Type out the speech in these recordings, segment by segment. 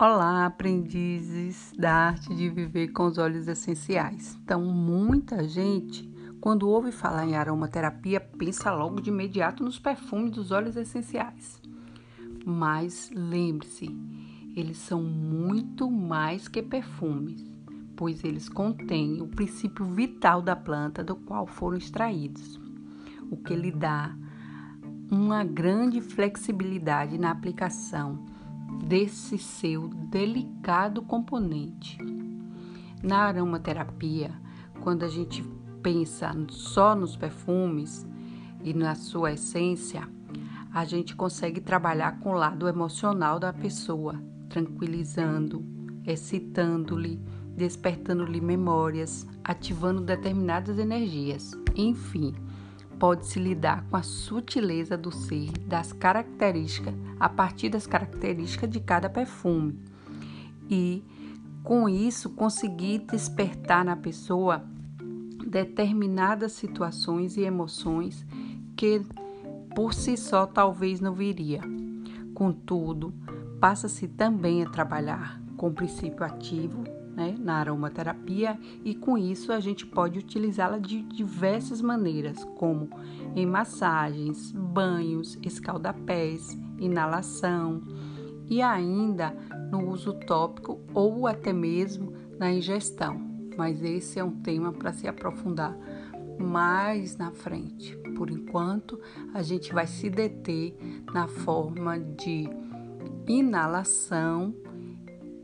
Olá, aprendizes da arte de viver com os óleos essenciais. Então, muita gente, quando ouve falar em aromaterapia, pensa logo de imediato nos perfumes dos óleos essenciais. Mas lembre-se, eles são muito mais que perfumes, pois eles contêm o princípio vital da planta do qual foram extraídos, o que lhe dá uma grande flexibilidade na aplicação desse seu delicado componente. Na aromaterapia, quando a gente pensa só nos perfumes e na sua essência, a gente consegue trabalhar com o lado emocional da pessoa, tranquilizando, excitando-lhe, despertando-lhe memórias, ativando determinadas energias. Enfim, pode-se lidar com a sutileza do ser, das características, a partir das características de cada perfume. E com isso conseguir despertar na pessoa determinadas situações e emoções que por si só talvez não viria. Contudo, passa-se também a trabalhar com o princípio ativo né, na aromaterapia e com isso a gente pode utilizá-la de diversas maneiras, como em massagens, banhos, escaldapés, inalação e ainda no uso tópico ou até mesmo na ingestão. Mas esse é um tema para se aprofundar mais na frente. Por enquanto, a gente vai se deter na forma de inalação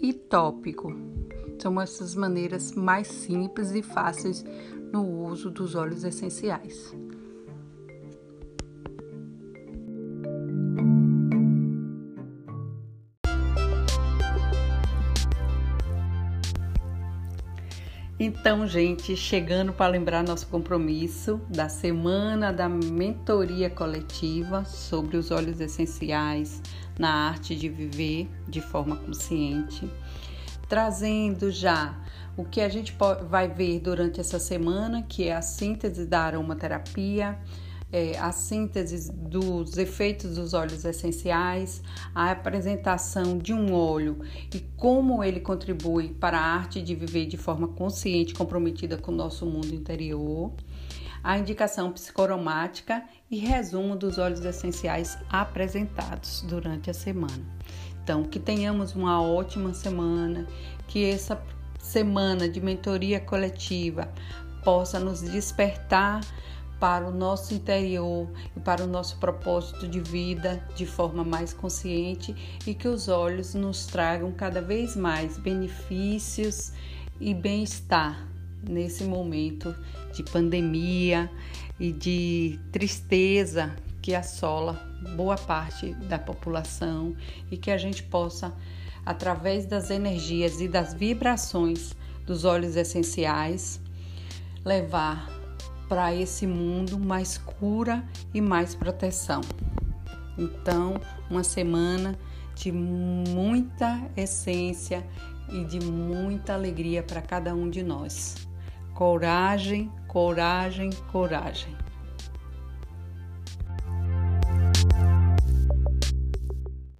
e tópico, são essas maneiras mais simples e fáceis no uso dos óleos essenciais. Então, gente, chegando para lembrar nosso compromisso da semana da mentoria coletiva sobre os óleos essenciais na arte de viver de forma consciente trazendo já o que a gente vai ver durante essa semana, que é a síntese da aromaterapia, é, a síntese dos efeitos dos óleos essenciais, a apresentação de um óleo e como ele contribui para a arte de viver de forma consciente, comprometida com o nosso mundo interior, a indicação psicoromática e resumo dos óleos essenciais apresentados durante a semana. Então, que tenhamos uma ótima semana, que essa semana de mentoria coletiva possa nos despertar para o nosso interior e para o nosso propósito de vida de forma mais consciente e que os olhos nos tragam cada vez mais benefícios e bem-estar nesse momento de pandemia e de tristeza que assola boa parte da população e que a gente possa, através das energias e das vibrações dos óleos essenciais, levar para esse mundo mais cura e mais proteção. Então, uma semana de muita essência e de muita alegria para cada um de nós. Coragem, coragem, coragem.